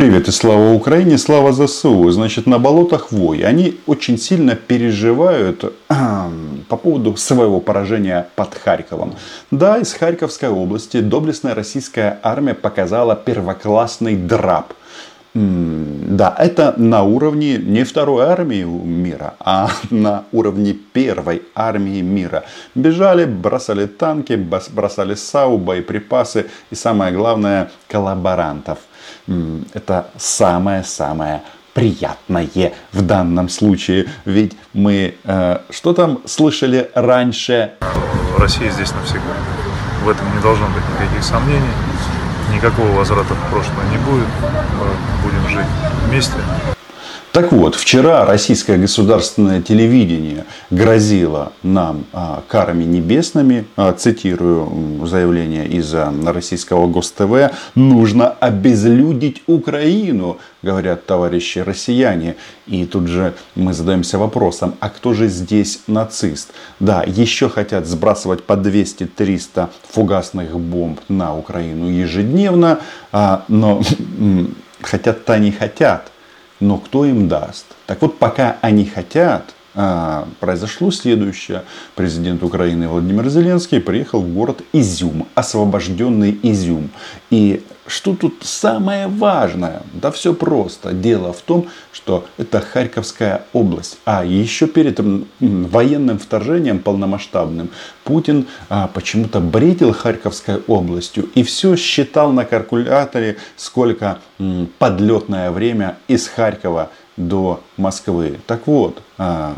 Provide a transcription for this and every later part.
Привет и слава Украине, слава ЗСУ. Значит, на болотах Вой. Они очень сильно переживают по поводу своего поражения под Харьковом. Да, из Харьковской области доблестная российская армия показала первоклассный драп. Да, это на уровне не второй армии мира, а на уровне первой армии мира. Бежали, бросали танки, бросали САУ, боеприпасы и самое главное коллаборантов. Это самое-самое приятное в данном случае. Ведь мы э, что там слышали раньше? Россия здесь навсегда. В этом не должно быть никаких сомнений. Никакого возврата в прошлое не будет. Жить вместе. Так вот, вчера российское государственное телевидение грозило нам а, карами небесными, а, цитирую заявление из а, российского ГосТВ, нужно обезлюдить Украину, говорят товарищи россияне. И тут же мы задаемся вопросом, а кто же здесь нацист? Да, еще хотят сбрасывать по 200-300 фугасных бомб на Украину ежедневно, но хотят-то не хотят но кто им даст? Так вот, пока они хотят, произошло следующее. Президент Украины Владимир Зеленский приехал в город Изюм, освобожденный Изюм. И что тут самое важное? Да все просто. Дело в том, что это Харьковская область. А еще перед военным вторжением полномасштабным Путин а, почему-то бредил Харьковской областью и все считал на калькуляторе, сколько м, подлетное время из Харькова до Москвы. Так вот, а,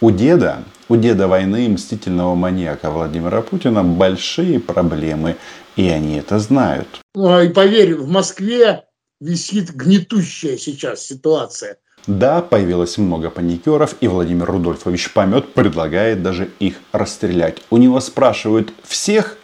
у деда, у деда войны мстительного маньяка Владимира Путина большие проблемы, и они это знают. Ну, и поверь, в Москве висит гнетущая сейчас ситуация. Да, появилось много паникеров, и Владимир Рудольфович Помет предлагает даже их расстрелять. У него спрашивают всех,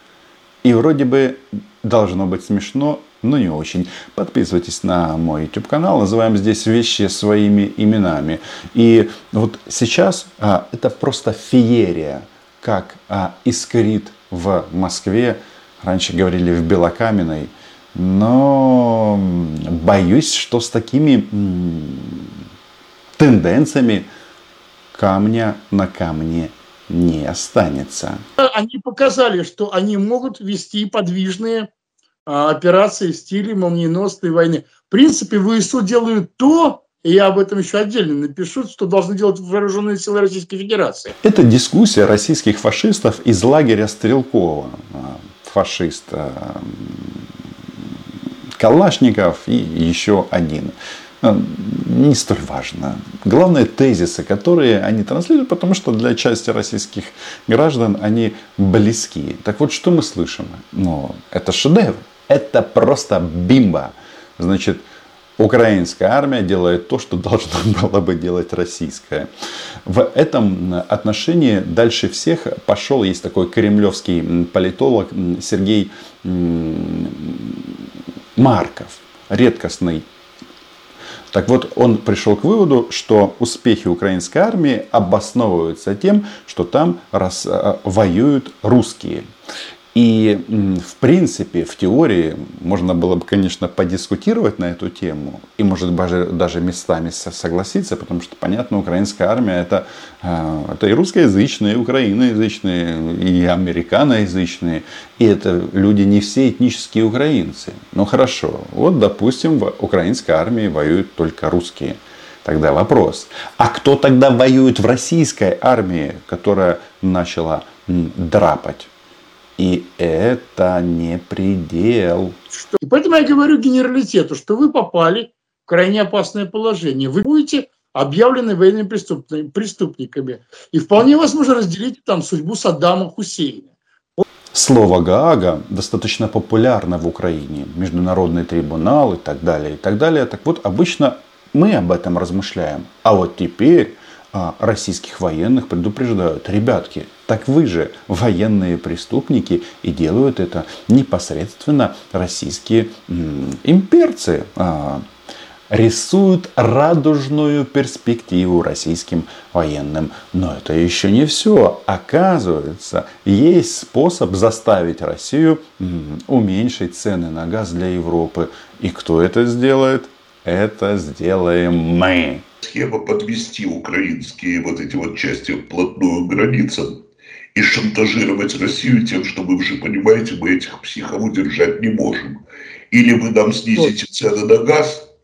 и вроде бы должно быть смешно, но не очень. Подписывайтесь на мой YouTube канал. Называем здесь вещи своими именами. И вот сейчас а, это просто феерия, как а, искрит в Москве. Раньше говорили в Белокаменной. Но боюсь, что с такими тенденциями камня на камне не останется. Они показали, что они могут вести подвижные операции в стиле молниеносной войны. В принципе, ВСУ делают то, и я об этом еще отдельно напишу, что должны делать вооруженные силы Российской Федерации. Это дискуссия российских фашистов из лагеря Стрелкова. А, фашист а, Калашников и еще один. Не столь важно. Главное тезисы, которые они транслируют, потому что для части российских граждан они близки. Так вот, что мы слышим? Ну, это шедевр. Это просто бимба. Значит, украинская армия делает то, что должна была бы делать российская. В этом отношении дальше всех пошел, есть такой кремлевский политолог Сергей Марков, редкостный так вот, он пришел к выводу, что успехи украинской армии обосновываются тем, что там рас, э, воюют русские. И в принципе, в теории можно было бы, конечно, подискутировать на эту тему. И может даже, даже местами согласиться, потому что, понятно, украинская армия это, э, это и русскоязычные, и украиноязычные, и американоязычные. И это люди не все этнические украинцы. Ну хорошо, вот допустим, в украинской армии воюют только русские. Тогда вопрос, а кто тогда воюет в российской армии, которая начала драпать? И это не предел. И поэтому я говорю генералитету, что вы попали в крайне опасное положение. Вы будете объявлены военными преступниками. И вполне возможно разделить там судьбу Саддама Хусейна. Слово Гаага достаточно популярно в Украине. Международный трибунал и так далее, и так далее. Так вот, обычно мы об этом размышляем. А вот теперь российских военных предупреждают, ребятки, так вы же военные преступники и делают это непосредственно российские имперцы. А, рисуют радужную перспективу российским военным. Но это еще не все. Оказывается, есть способ заставить Россию уменьшить цены на газ для Европы. И кто это сделает? Это сделаем мы. Схема подвести украинские вот эти вот части вплотную к границам и шантажировать Россию тем, что вы же понимаете, мы этих психов удержать не можем. Или вы нам снизите цены на газ,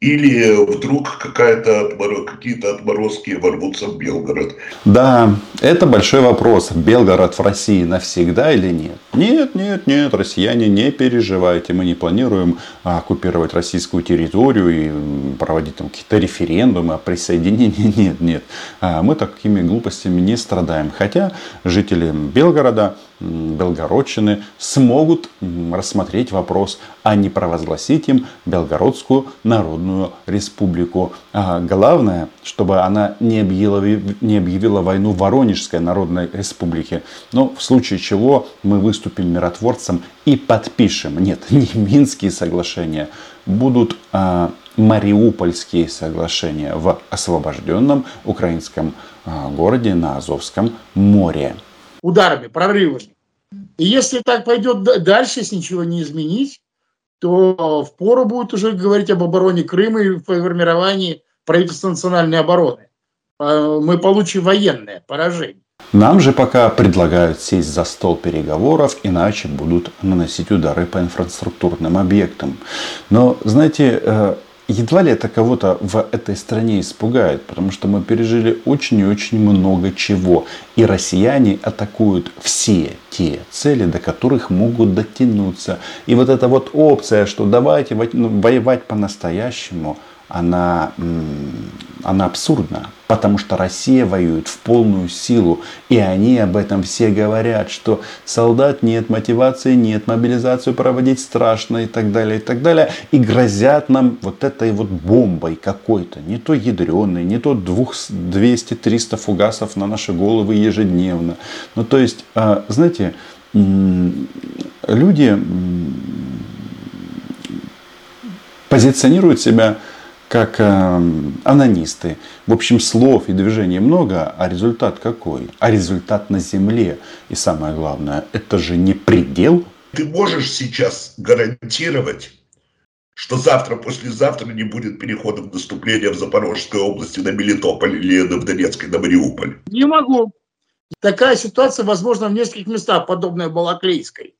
или вдруг какая-то какие-то отморозки ворвутся в Белгород. Да, это большой вопрос. Белгород в России навсегда или нет? Нет, нет, нет, россияне, не переживайте. Мы не планируем оккупировать российскую территорию и проводить там какие-то референдумы о присоединении. Нет, нет. А мы такими глупостями не страдаем. Хотя жители Белгорода Белгородчины смогут рассмотреть вопрос, а не провозгласить им Белгородскую Народную Республику. А главное, чтобы она не объявила, не объявила войну Воронежской Народной Республике. Но в случае чего мы выступим миротворцем и подпишем, нет, не Минские соглашения, будут а, Мариупольские соглашения в освобожденном украинском а, городе на Азовском море ударами, прорывами. И если так пойдет дальше, если ничего не изменить, то впору будет уже говорить об обороне Крыма и формировании правительства национальной обороны. А, мы получим военное поражение. Нам же пока предлагают сесть за стол переговоров, иначе будут наносить удары по инфраструктурным объектам. Но, знаете, э, едва ли это кого-то в этой стране испугает, потому что мы пережили очень и очень много чего. И россияне атакуют все те цели, до которых могут дотянуться. И вот эта вот опция, что давайте ну, воевать по-настоящему – она, она абсурдна, потому что Россия воюет в полную силу, и они об этом все говорят, что солдат нет, мотивации нет, мобилизацию проводить страшно и так далее, и так далее, и грозят нам вот этой вот бомбой какой-то, не то ядреной, не то 200-300 фугасов на наши головы ежедневно. Ну, то есть, а, знаете, люди позиционируют себя как э, анонисты. В общем, слов и движений много, а результат какой? А результат на земле. И самое главное, это же не предел. Ты можешь сейчас гарантировать, что завтра, послезавтра не будет переходов наступления в Запорожской области на Мелитополь или в Донецкой на Мариуполь? Не могу. Такая ситуация возможна в нескольких местах, подобная Балаклейской.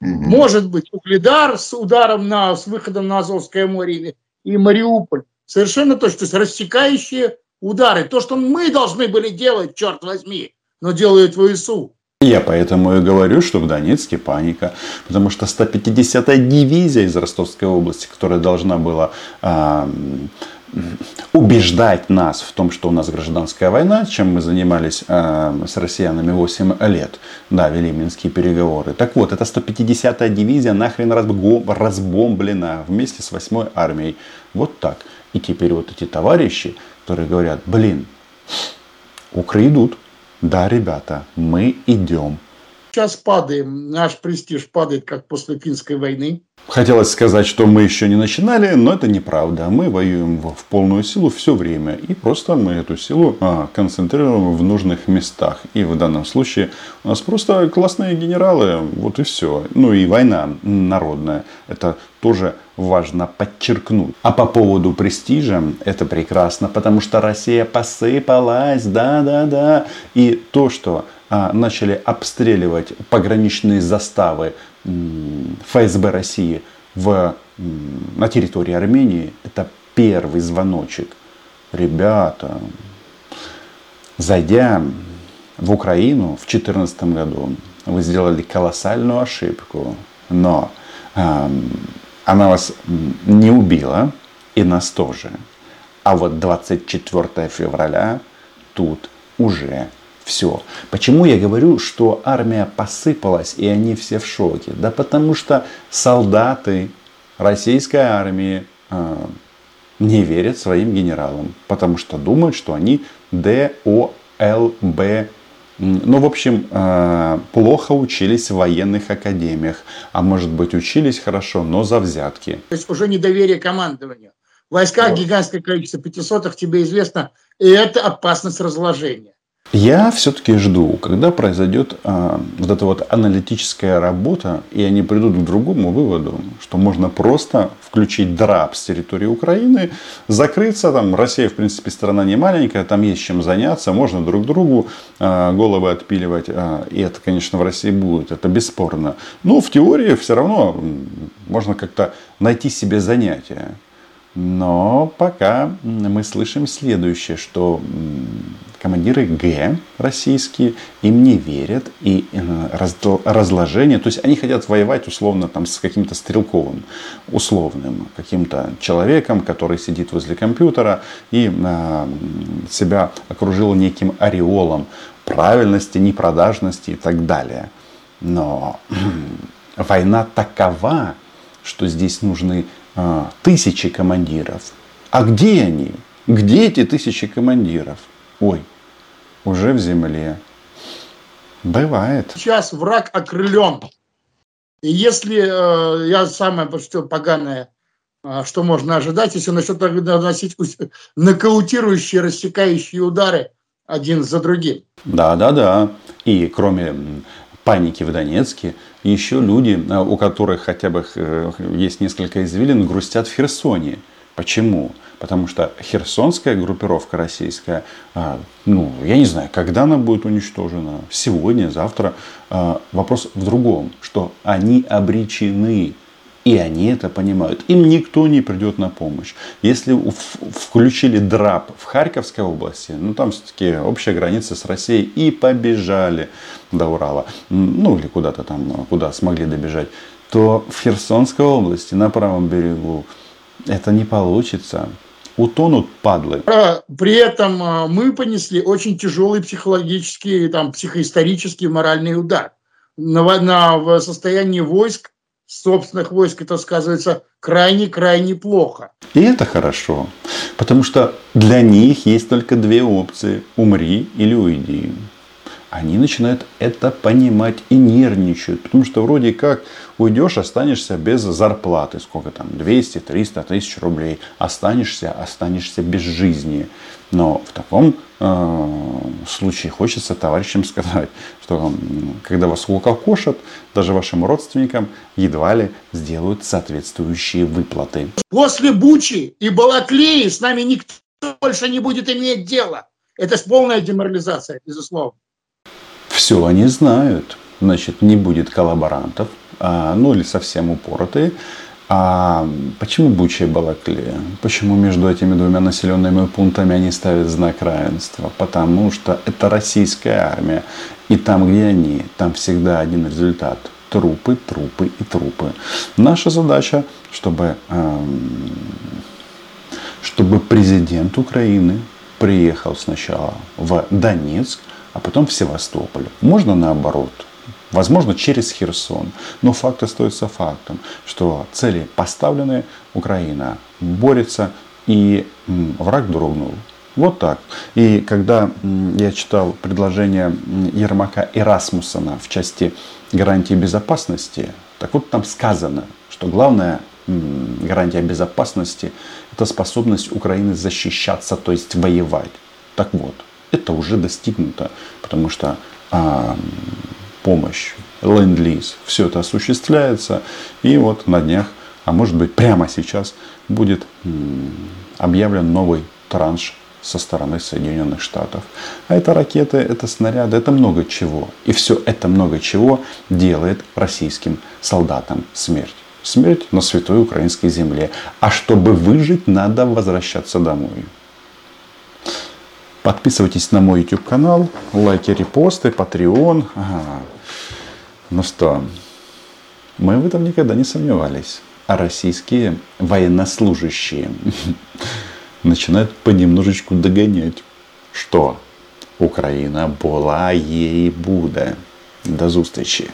Угу. Может быть, Угледар с ударом на, с выходом на Азовское море и Мариуполь. Совершенно точно. То есть рассекающие удары. То, что мы должны были делать, черт возьми, но делают ВСУ. Я поэтому и говорю, что в Донецке паника, потому что 150-я дивизия из Ростовской области, которая должна была э, убеждать нас в том, что у нас гражданская война, чем мы занимались э, с россиянами 8 лет, да, вели минские переговоры. Так вот, эта 150-я дивизия нахрен разбомблена вместе с 8-й армией. Вот так. И теперь вот эти товарищи, которые говорят, блин, укры идут. Да, ребята, мы идем. Сейчас падаем, наш престиж падает, как после финской войны. Хотелось сказать, что мы еще не начинали, но это неправда. Мы воюем в полную силу все время. И просто мы эту силу а, концентрируем в нужных местах. И в данном случае у нас просто классные генералы. Вот и все. Ну и война народная. Это тоже важно подчеркнуть. А по поводу престижа, это прекрасно, потому что Россия посыпалась, да-да-да. И то, что начали обстреливать пограничные заставы ФСБ России в, на территории Армении, это первый звоночек. Ребята, зайдя в Украину в 2014 году, вы сделали колоссальную ошибку, но э, она вас не убила, и нас тоже. А вот 24 февраля тут уже все. Почему я говорю, что армия посыпалась и они все в шоке? Да потому что солдаты российской армии э, не верят своим генералам, потому что думают, что они ДОЛБ. Ну, в общем, э, плохо учились в военных академиях, а может быть учились хорошо, но за взятки. То есть уже недоверие командованию. Войска вот. гигантское количество, пятисотых, тебе известно, и это опасность разложения. Я все-таки жду, когда произойдет а, вот эта вот аналитическая работа, и они придут к другому выводу, что можно просто включить драп с территории Украины, закрыться, там Россия, в принципе, страна не маленькая, там есть чем заняться, можно друг другу а, головы отпиливать, а, и это, конечно, в России будет, это бесспорно. Но в теории все равно можно как-то найти себе занятие. Но пока мы слышим следующее, что командиры Г российские им не верят и э, разложение, то есть они хотят воевать условно там с каким-то стрелковым, условным каким-то человеком, который сидит возле компьютера и э, себя окружил неким ореолом правильности, непродажности и так далее. Но война такова, что здесь нужны а, тысячи командиров. А где они? Где эти тысячи командиров? Ой, уже в земле. Бывает. Сейчас враг окрылен. И если э, я самое что поганое, э, что можно ожидать, если он начнет наносить нокаутирующие, рассекающие удары один за другим. Да, да, да. И кроме паники в Донецке. Еще люди, э, у которых хотя бы э, есть несколько извилин, грустят в Херсоне. Почему? Потому что херсонская группировка российская, а, ну, я не знаю, когда она будет уничтожена, сегодня, завтра. А, вопрос в другом, что они обречены и они это понимают. Им никто не придет на помощь. Если включили драп в Харьковской области, ну там все-таки общая граница с Россией, и побежали до Урала, ну или куда-то там, куда смогли добежать, то в Херсонской области, на правом берегу, это не получится. Утонут падлы. При этом а, мы понесли очень тяжелый психологический, там, психоисторический, моральный удар. На, на, в состоянии войск собственных войск, это сказывается крайне-крайне плохо. И это хорошо, потому что для них есть только две опции – умри или уйди. Они начинают это понимать и нервничают, потому что вроде как уйдешь, останешься без зарплаты, сколько там, 200, 300 тысяч рублей, останешься, останешься без жизни. Но в таком э, случае хочется товарищам сказать, что когда вас укокошат, даже вашим родственникам едва ли сделают соответствующие выплаты. После Бучи и Балаклеи с нами никто больше не будет иметь дела. Это полная деморализация, безусловно. Все они знают. Значит, не будет коллаборантов, а, ну или совсем упоротые. А почему Буча и Балаклея? Почему между этими двумя населенными пунктами они ставят знак равенства? Потому что это российская армия. И там, где они, там всегда один результат. Трупы, трупы и трупы. Наша задача, чтобы, эм, чтобы президент Украины приехал сначала в Донецк, а потом в Севастополь. Можно наоборот – Возможно, через Херсон. Но факт остается фактом, что цели поставлены, Украина борется, и враг дрогнул. Вот так. И когда я читал предложение Ермака и Расмуссона в части гарантии безопасности, так вот там сказано, что главная гарантия безопасности – это способность Украины защищаться, то есть воевать. Так вот, это уже достигнуто, потому что а, помощь, ленд-лиз. Все это осуществляется. И вот на днях, а может быть прямо сейчас, будет объявлен новый транш со стороны Соединенных Штатов. А это ракеты, это снаряды, это много чего. И все это много чего делает российским солдатам смерть. Смерть на святой украинской земле. А чтобы выжить, надо возвращаться домой. Подписывайтесь на мой YouTube канал, лайки, репосты, Patreon. Ага. Ну что, мы в этом никогда не сомневались. А российские военнослужащие начинают понемножечку догонять, что Украина была, ей буде. До зустрічі!